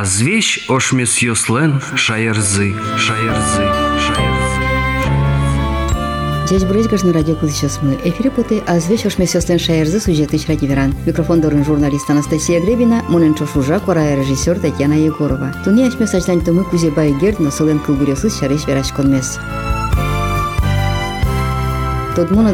Азвещ ошмес йослен шаярзы, шаярзы, шаярзы. Здесь брызгаш на радио сейчас мы. Эфире поты, а звесь уж месяцен шаерзы сюжеты радиверан. Микрофон дорын журналист Анастасия Гребина, мунен чошужа, кора режиссер Татьяна Егорова. Туне ачме сачтань тумы кузе байгерд, но солен кылбуресыз шареш вераш конмес. Тодмуна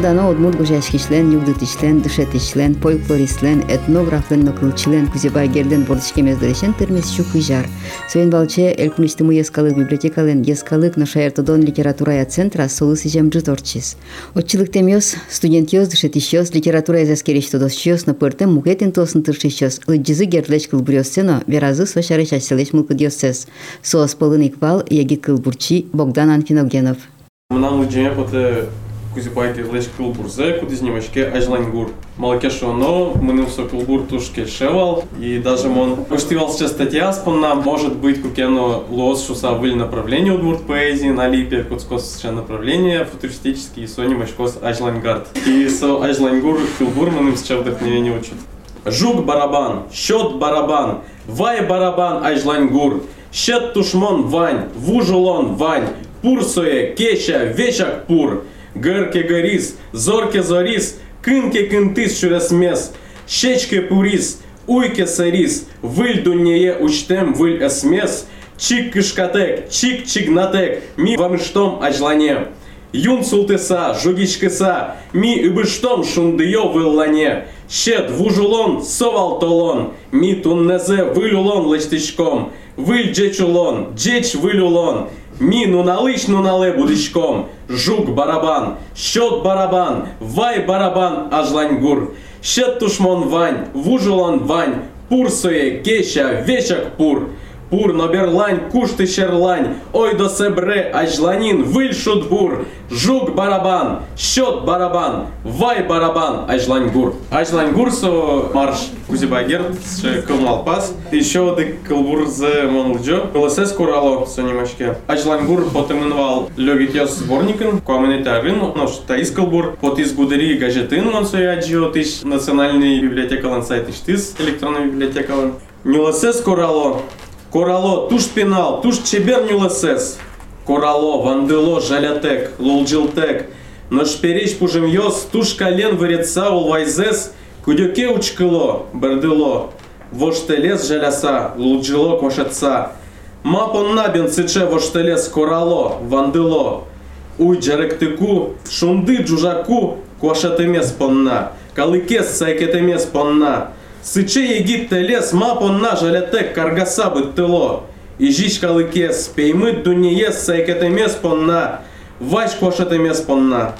дано одмур гужашкичлен, югдытичлен, дышетичлен, фольклористлен, этнографлен, нокылчлен, кузебай герден бордышкемездырешен термес шук ыжар. Своен балче элькунистыму ескалык библиотекален ескалык на шаертодон литературая центра солыс ижем джуторчис. Отчылык темёс, студент ёс, дышетищёс, литература эзаскерич тодосчёс, на пыртем мугетин тосын тыршищёс, лыджизы гердлеч кылбурёссено, веразы сошарыш аселеш мылкыдёссес. Соос полын иквал, егит кылбурчи, Богдан Анфиногенов. Мынам лыджеме поте кузи пайки леш кулбурзе, куди снимачке ажлангур. Малкеш оно, мы со кулбур туш кешевал, и даже он уштивал сейчас статья спонна, может быть, кукено лос шуса были направление удмурт поэзии на липе, куцкос направление футуристический, и сони мачкос ажлангард. И со ажлангур кулбур мы сейчас вдохновение учат. Жук барабан, счет барабан, вай барабан ажлангур, щет тушмон вань, вужулон вань, пурсуе, кеча, вечак пур. Гърке гарис, зорке зорис, кынке кынтис шуресмес, щечке пурис, уйке сарис, выль дуньее учтем выль эсмес, чик кышкатек, чик чигнатек, ми вамштом ажлане. Юн султеса, жугичкеса, ми үбіштом шундыйо выллане. Щет вужулон, совал толон, ми туннезе вылюлон лечтичком. Выль джечулон, джеч вылюлон, Мі ну налич, ну нале будичком, жук барабан, щот барабан, вай барабан аж ланьгур. Щет тушмон вань, вужулан вань, пурсує, кеща, вечак пур. Пур ноберлань, кушти шерлань, ой до себре, аж ланін, виль шутбур, жук барабан, щот барабан, вай барабан, аж ланьгур. Аж ланьгур со марш. Кузибагер, ще кылмал пас, еще ды кылбур зе монлджо, кылысес курало сонимашке. Аж ланьгур потемынвал лёгитёс сборникын, куаменитарын, но что из кылбур, пот из гудери газетын, он сояджио, тыш национальный библиотека лансайт, тыш электронная библиотека. Нюласес курало, Корало, туш пенал, туш чебернюла сес. Корало, вандело, жалятек, лулджилтек. Но шперич пужем йос, туш колен выреца улвайзес, кудюке учкыло, бердело. Воштелес жаляса, лулджило кошатца. Мапон набин сыче воштелес корало, вандело. Уй джаректыку, шунды джужаку, кошатемес понна. Калыкес сайкетемес понна. Сыче Египте лес мапон нажалете каргаса тыло. И жичка лыкес, пеймыт дуниес сайкетемес понна. Вач кошетемес понна.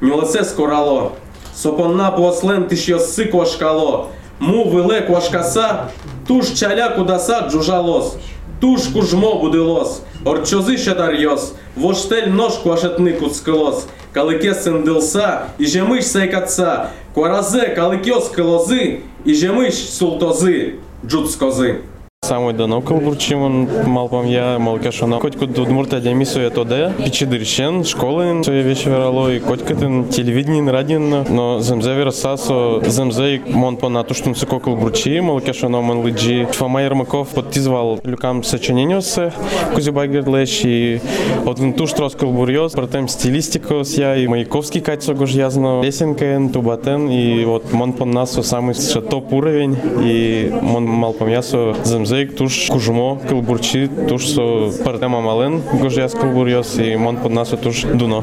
Нюлесес корало. Сопонна послен тиш йосы кошкало. Му виле кошкаса, туш чаля кудаса джужалос. Туш кужмо будилос. Орчози шадарьос. Воштель нож кошетны куцкылос. Калыке сындылса, и жемыш сайкатса. Куаразе калыкёс кылозы, и жемыш султозы, джуцкозы. Самой дано кылбурчимын малпам я малкашона. Котку дудмурта демису это да. Пичидырщен, школы свои вещи верало, и коткатын телевидение, радио, но земзе версасо, земзе мон по на туштун се кокол бручи, малкашона мон лиджи. Фома Ермаков подтизвал люкам сочинение се, кузибай гердлеш, и от туш троскал бурьез, протем стилистико с я, и Маяковский кайцо гож язно, лесенкен, тубатен, и вот мон по насо самый топ уровень, и мон малпам ясо земзе Тъй туш кожумо, кълбурчи, туш со пардема мален, гожя с кълбур и мон поднася туш дуно.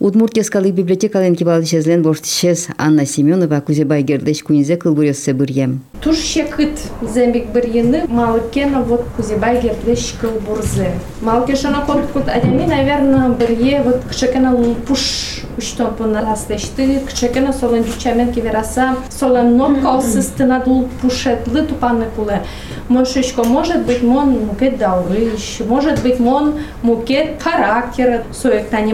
Удмуртияскалык библиотекален кибалышезлен боштишез Анна Семенова Кузебай Гердеш Куинзе кылбурьосе бирьем. Туш шекыт зембик бирьены малыкена вот Кузебай Гердеш кылбурзе. Малкешана кот кут адеми, наверное, бирье вот кшекена пуш что по настешты, кшекена солен чучамен кивераса, солен нот калсыстына дул пушетлы тупаны куле. Мошечко, может быть, мон мукет даурыш, может быть, мон мукет характер, соек Тани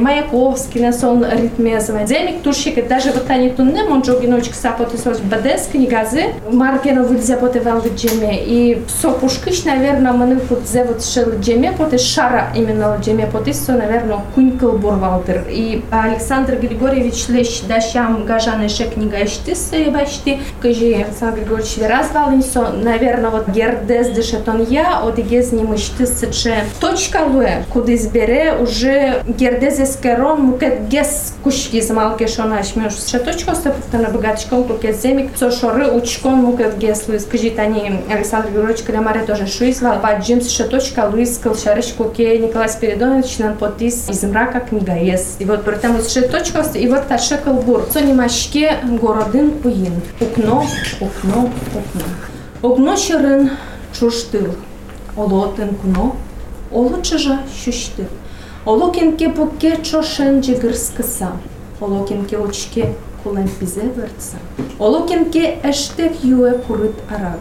Маяковский, на сон ритмезовый. Земик туршик, даже вот Тани Тунне, мон джогиночек сапоты сос бадес книгазы, маркена выльзя поте валды джеме, и сопушкыш, наверное, маны пут зе вот шел джеме, поте шара именно джеме, поте со, наверное, кунькал бурвалдер. И Александр Александр Григорьевич лещ дащам гажаны ше книга иштис башти, кыжи Александр Григорьевич раз валинсо, наверное, вот гердез дешетон я, одигез ним иштис че точка луэ, куды збере уже гердез эскерон мукет гес кушки змалке шона ашмеш. Ше точка степуфтана богатышкон кукет земик, цо шоры учкон мукет гес луис, кыжи тани Александр Григорьевич Калямаре тоже шуизвал, па джимс ше точка луис кылшарыш куке Николай Спиридонович нам потис из мрака книга ес. И вот потому ше точка и вот та шекалбур. Сони машке городин уин. Укно, укно, укно. Огно шерин чуштил. Олотин куно, оло чижа Олокенке букке чошен жигырскыса. Олокенке очке кулэмпизе выртса. Олокенке эштек юэ курыт арак.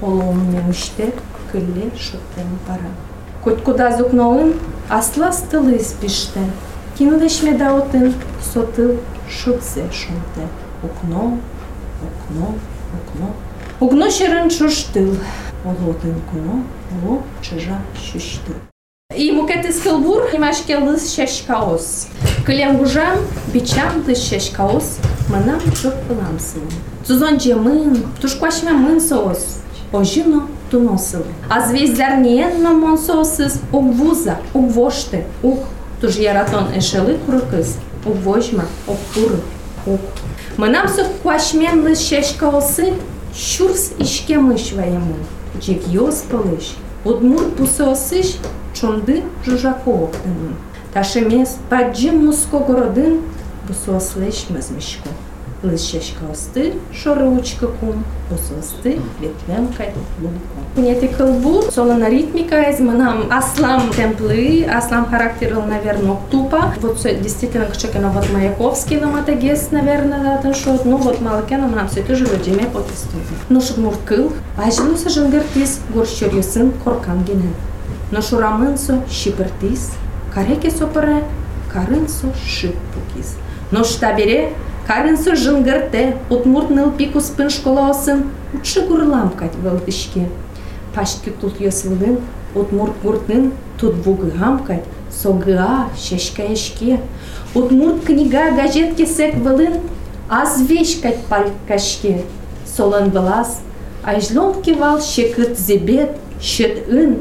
Олоумне үште кылле шоттен пара. Коткуда зукнолын асла стылы испиште. Кинудешме даутын сотыл шутсе шунте. Укно, окно, окно. Окно шерын шуштыл. Олотын куно, оло чыжа шуштыл. И мукете скълбур, имаш келдыз шеш каос. Кылем гужам, бичам тыз шеш каос, мынам чоп пыламсыл. Цузон же мын, тушквашме мын соос. Ожино туносыл. А звездяр ниен но мон соосыз, ук вуза, ук вошты, ук. Туж яратон эшелы е курыкыз, ук вожма, ук куры, ук. Мынам сок квашмен лыз шеш каосы, шурс ишке мыш ваемын. Джек ёс пылыш, удмур пусоосыш, чунды жужаковдын. Ташемес паджим муского родын бусуаслыш мызмышку. Лышешкаусты шоручка кун, бусуасты ветленка лунку. Нети кылбу, солона ритмика из манам аслам темплы, аслам характерил, наверное, тупа. Вот все действительно к чекена вот Маяковский на матагес, наверное, да, что, ну вот малакена манам все это живет, джеме под историю. Ну шагмур кыл, ажинуса жангартис, горщурьюсын, коркан генен ношурамынсо шипыртис карекесо пыре карынсо шип пукис ношта бере? Карынсо жынгырте утмурт ныл пикус пын школаосын утшы гурламкать вылдышке пашки тут йосвылын утмурт гуртын тут согыа шешкаешке утмурт книга газетке сек вылын азвечкать палькашке. Солан былас, айжлом кивал шекыт зебет щет ын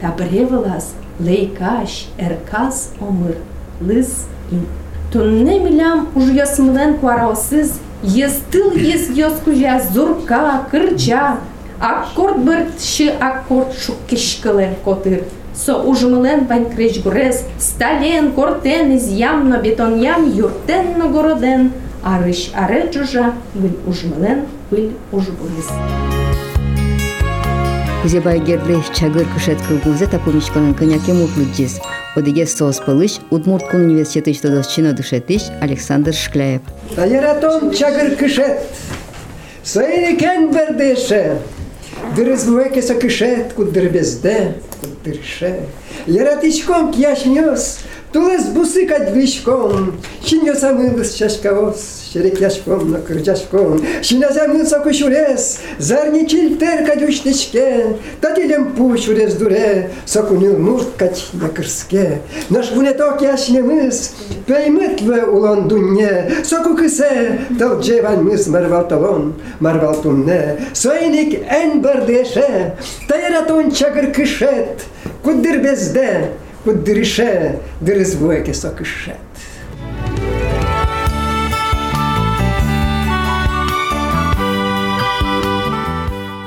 Табре вылаз, лейкаш, эркас омыр, лыз ин. Тунне милям уж ясмылен куараосыз, естыл ес йос кужа зурка, кырча, аккорд бырт ши аккорд шуккишкылен котыр. Со ужмылен вань крыч гурес, стален, кортен, из ямно ям, юртен на городен, арыш аре джужа, выль ужмылен, выль ужбурис. Кузебай герде чагыр кышет кылгузе тапумичканын коняке мутлуджис. Одиге соос пылыш, Удмурткун университеты иштодос чина душетиш Александр Шкляев. Яратон чагыр кышет. Сайны кен бердеше. Дырызмуэке со кышет, куд дырбезде, куд дырше. Яратичком кияшнёс, тулес бусыкать вишком. Чиньёса мылыс чашкавос, Şerek yaşkom, nakır yaşkom, Şinazemın soku şures, Zarni çilter kadüşteşke, Tadilem pu şures dure, Sokunil murt kaç nakırske, Nаш вунеток яшнемыз, Пеймет ве улан дунне, Соку кысе, Тал джеван мыз марвалталон, Марвалтунне, Сойник эн бардеше, Тайратон чагыр кышет, Куддыр безде, pod driše, dris buvo tiesiog iš čia.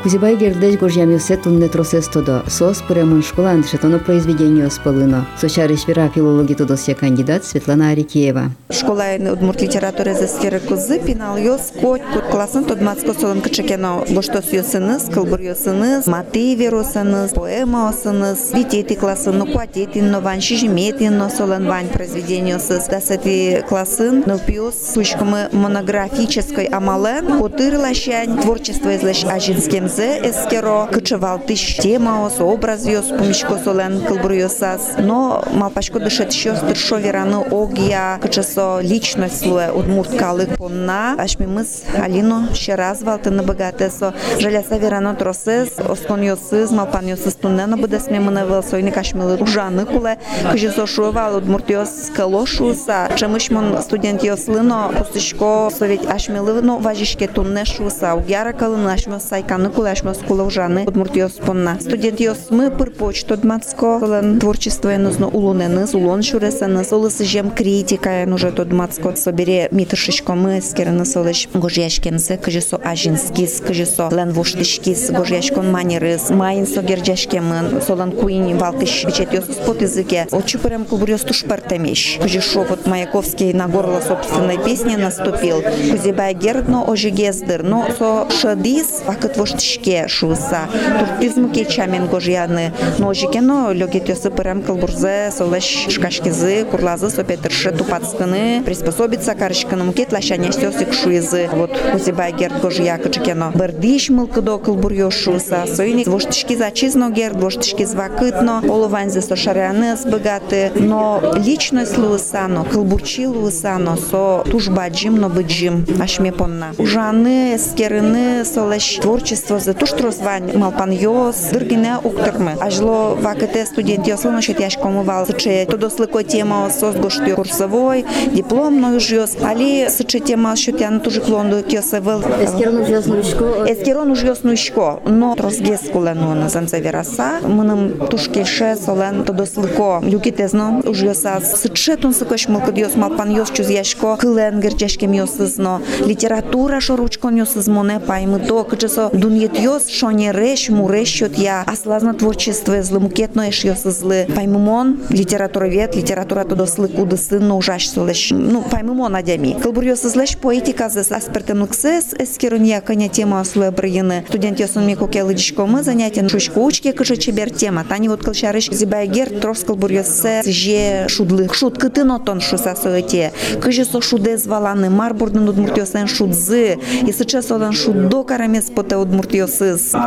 Кузибай гердеж горжамился тунне тросестодо, сос премон школан шетоно произведение спалыно. Сочарыш вера филологи тодосия кандидат Светлана Арикеева. Школа удмурт литература за сфера кузы пинал йос кот кот классын тодмацко солон кычекено боштос йосыныз, кылбур йосыныз, мотиви росыныз, поэма осыныз, витети классын, ну куатетин, но вань шижметин, но солон вань произведение осыз. Дасати классын, но пьес сучкамы монографической амален, котыр лащань, творчество излащ ажинским кылбурзе эскеро кычевалтыш тема со образ йос помишко солен кылбурьосас но малпашко дышет щос дыршо вераны огия кычесо личность слуе удмурт калык понна. Ашмимыз алино ще раз валтыны богатесо жаляса верано тросес оскон йосыз малпан йосыз туннено буде смемыны вел сойны кашмилы ужаны куле кыжесо шуевал удмурт йос калошуса чемышмон студент йослыно пустышко совет ашмилыно важишке тунне шуса угяра калын ашмос сайканы куле ашмос куле ужаны удмурт йос понна. Студент йос мы пыр почту дмацко кылын творчество нужно улуненыз улон шуресеныз улысы жем критика нужно то дмацко собере митышечко мы скерны солыш гожяшкемзе кыжесо ажинскис кыжесо лен воштышкис гожяшкон манерыз майын согерджашкемын солан куин валтыш бичет йос спот языке очу прям кубрёс тушпартемеш кыжешо вот Маяковский на горло собственной песни наступил. Кузебай гердно ожигездыр но со шадис вакыт воштышке шуса туртизм кечамен гожяны но ожикено лёгет йосы прям кылбурзе солеш шкашкизы курлазы сопетыршы тупацкыны приспособиться карышкыны мукет лашаня стёсик шуизы. Вот кузебай герд гожья кычыкено. Бердиш мылкыдо кылбурьё шуса союни воштышки зачизно герд воштышки звакытно олуванзе со шаряны сбыгаты. Но личность луысано кылбурчи луысано со тужбаджим но быджим ашме понна ужаны скерыны солеш творчество за туш тросвань малпан йос дыргине уктырмы ажло вакыте студент йослыно шет яшкомывал сыче тодослыко тема сос гоштю курсовой диплом но жьос али сыче тема шутян тужи клонду кёсевыл эскерон ужаснушко Эскерон уж яснушко, но тросгес кулену на замце вераса, мыным тушкеше солен тодослыко, люкитезно уж яса сычетун сыкош мылкыд йос малпан йос чуз яшко, кылен герчешкем йосызно, литература шоручкон йосызмоне паймы то, кычесо дуньет йос шоне реш, муреш щот я, аслазно творчество злымукетно еш йосызлы, паймымон, литературовед, литература тодослы кудысын, но ужаш солеш, ну, паймымон адями. Кылбур йосызлеш поэтика зес аспертем лыксес, эскерон яконя тема слоя брыгины. Студент ясын ми коке лыдичко мы занятия шучко учке кыжы чебер тема. Тани вот кылшарыш зибайгер троскал бурьёсе же шудлы. Шут кытын отон шуса соете. Кыжы со шуде зваланы марбурдын удмуртёсен шудзы. И сейчас одан шудо карамес поте удмуртёсыз.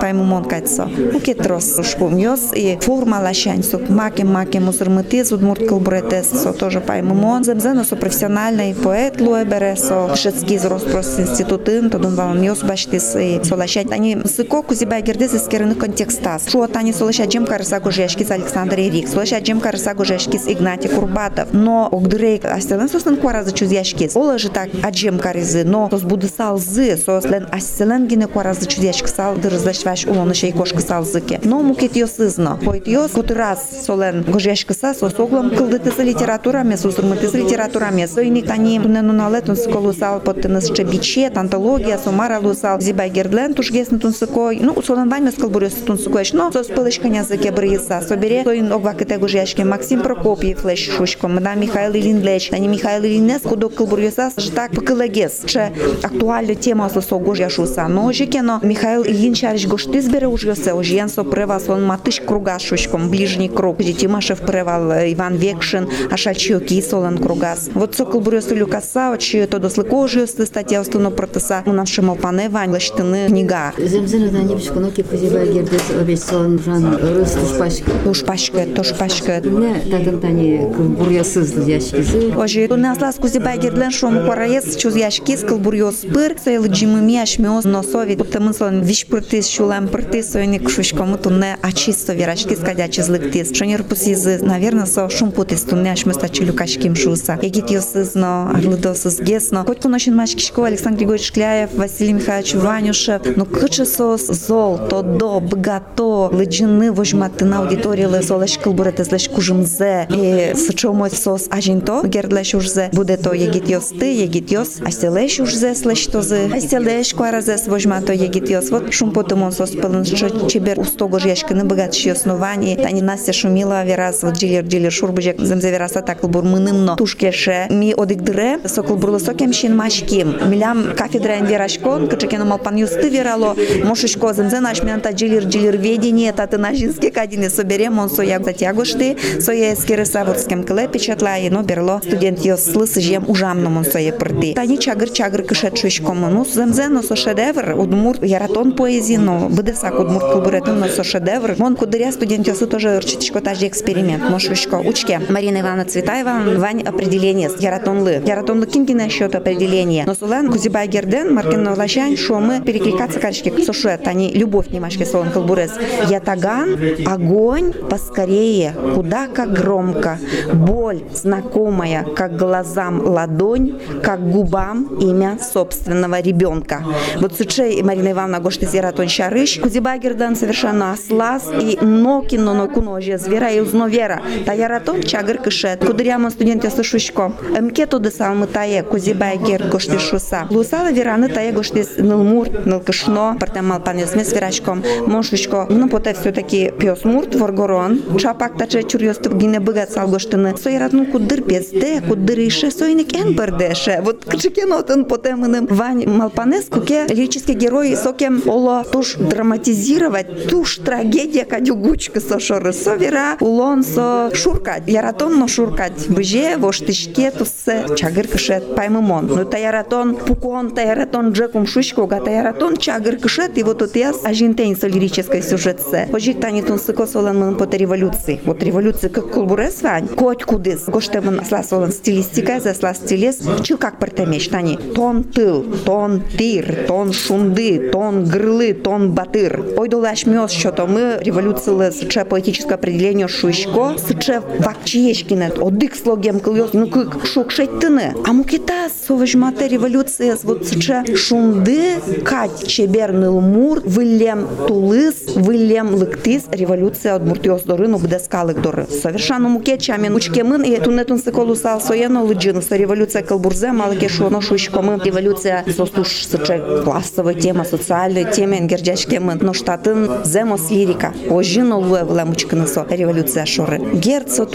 Тайму мон кайцо. Уке трос шкум йос и форма лащань сок маке маке мусырмытыз удмурт кылбуретес со тоже пайму мон. Земзено со профессиональный поэт луэ бересо. Шецкий зроспрос институтын тодун валан йос баштис и солощать. Они сыко кузибай гердез искерыны контекстас. Шо тани солощать джем карыса гужешкис Александр Эрик. Солощать джем карыса гужешкис Игнатий Курбатов. Но огдырей астелен сосын куаразы чузяшкис. Ола же так аджем карызы. Но сос буды салзы. Сос лен астелен гине куаразы чузяшки сал дырызлашваш улоны шей кошкы салзыке. Но мукет йосызно. Пойт йос кут раз солен гужешкиса сос оглом кылдытысы литературами сусырмытысы литературами. Сойник тани тунену налетун сколу сал поттыныз чебичет, антология, сомара лусал зибай гердлен тушгесны тунсыкой. Ну, солен ваймес кылбурёс тунсыкоеш. Но сос пылышкан языке брыйса. Собере соин огва кыте гужешки Максим Прокопьев леш шушко. Мадам Михаил Ильин леш. Тани Михаил Ильинес кудок кылбурёса жтак пыкылагес. Че актуальна тема сосо гожя шуса. Но жекено Михаил Ильин чариш гошты збере ужгёсе. Ожьен со превал сон матыш круга шушком. Ближний круг. Тимашев превал Иван Векшин. Ашачио кисолен кругас. Вот со кылбурёсу люкаса, очи то дослыко ожиосы статья устану протеса. У нас шимал пане Вань лаштыны книга. земзен да не бишко ноки кузибай гердез обеч солон жан рыс тушпашки Туш пашка, туш пашка. не тадын тани бурьёсыз яшкизы Ожи, у нас лас кузибай гердлен шом куараес чуз яшки скал бурьос пыр, сойл джимыми ашмиоз носови, потому что виш пртис шулам пртис, сойник шушкому тунне ачисто верашки скадячи злыктис. Шонер пусизы, наверное, со шум путис тунне ашместа чилюкашким шуса. Егит йосызно, аглыдосыз гесно. Хоть куношин мачкишко Александр Григорьевич Шкляев, Василий Михайлович Ванюшев, ну кычесос зол, то до, бгато, лыджины вожматы на аудитории лесолеш кылбуретес леш кужымзе, и сычомой сос ажинто, гердлеш ужзе, буде то егит йосты, егит йос, аселеш ужзе слеш тозы, аселеш куаразес вожмато егит йос, вот шум потомон сос пылын чебер устогож яшкины богатши оснований, тани Настя Шумилова верас, вот джилер джилер шурбужек, земзе вераса так кылбур мынымно, тушкеше, ми одикдре, сокол бурлысокем шин машким, милям кафедра верашкон, кычекено малпан юсты верало, мошечко земзе наш мянта джилер джилер ведение, таты нашинске кадине соберем, он соя затягушты, соя эскереса вот с кем кле печатлае, но берло. Студент йос слысы жем ужамно он соя прды. Тани чагыр чагыр кышет шушкому, ну земзе но со шедевр, удмур яратон поэзии, но быдыса удмурт кылбуретын, но со шедевр. Мон кудыря студентёсы тоже рчитичко тажи эксперимент. Мошвичко учке. Марина Ивановна Цветаева, вань определение. Яратонлы. Яратонлы кингина счет определение. Но сулан Кузибай Герден, Маркин Новлащань, что мы перекликаться качки сушет, они любовь немашки солон кылбурез. Ятаган, огонь, поскорее, куда как громко. Боль знакомая, как глазам ладонь, как губам имя собственного ребенка. Вот сучей Марина Ивановна Гоштис Яратон Шарыш, Кузибай Герден совершенно слаз и нокино но куножия звера и узновера. Та Яратон чагыр кышет. Кудыряма студенте сушучко. Мкет туды самы тае Кузибай Гер Гоштис Шуса. Лусала вераны тае Гоштис Нылмур, Нылкышно, партемал панесме с верачком. Мошвичко. Ну, поте все-таки пес мурт, воргорон. Чапак таче чурьоступ гине быгат салгоштыны. Сояратну кудыр безде, кудыр ише, сойник эн бердеше. Вот кчекенотын потемыным Вань Малпанес, куке лирический герой сокем оло туш драматизировать, туш трагедия кадюгучка со шоры. Совера улон со шуркать. Яратон но шуркать. Быже воштышке тусе чагыр кышет паймымон. Ну та яратон пукон, та яратон джекум шушко, га та яратон чагыр кышет, и вот тут я ажинтейн со лирической сюжетсе. Пожик тани тун сыко солан мын поте революции. Вот революции как кулбурес вань. Коть кудыс. Гоштемын сла солан стилистика, за сла стилес. Чил как партемеш тани. Тон тыл, тон тир, тон шунды, тон грлы, тон батыр. Ой долаш мёс, что то мы революция сыче поэтическое определение шушко, сыче вакчиешкинет, одык слогем кыльос, ну как шок шеттыны. А мукита совежмате революция сыче шунды, кать чеберныл мур, вылем тулыс, вылем лыктыс, революция от муртиос дорыну бдескалык доры. Совершенно муке чамен учкемын и тунетун сыколу сал соено лыджину, со революция калбурзе, малыке шуоно шушко мы, революция состуш сыче классовая тема, социальная тема, энгерджачке мы, но штатын земос лирика, ожино луэ влемучканы со. Революция шоры. Герцо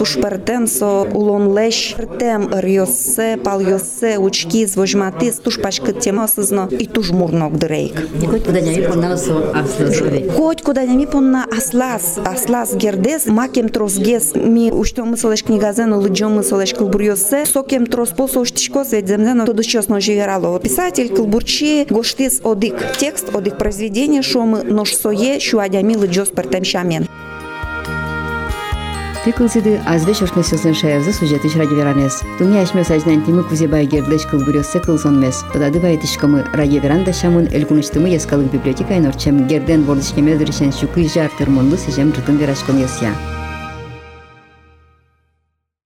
со улон леш, пертем рьосе, пал йосе, учки, звожматис, туш пачка тема сызно, и туш мурнок дрейк. Никой туда не понал со аслазове. Коть куда не понна аслас, аслас гердес, макем тросгес, ми ушто мыслеш книгазен, лыджом мыслеш кылбурьосе, сокем трос посо уштичко сведземзено, то дощосно живерало. Писатель кылбурчи гоштис одик текст, одик произведение, шо мы нож сое, шуадями лыджос пертем шамен. Ты кылсыды азбе шошны сылсын шаярзы сюжеты ради веранес. Туни ашмес ажнан тимы кузе бай гердеш кыл бурёссе кылсон мес. Подады бай тишкамы ради веранда шамын элкуныштымы яскалык библиотека айнорчем герден бордышкеме дырышен шукы жар тырмонды сежем жытын верашкон ясya.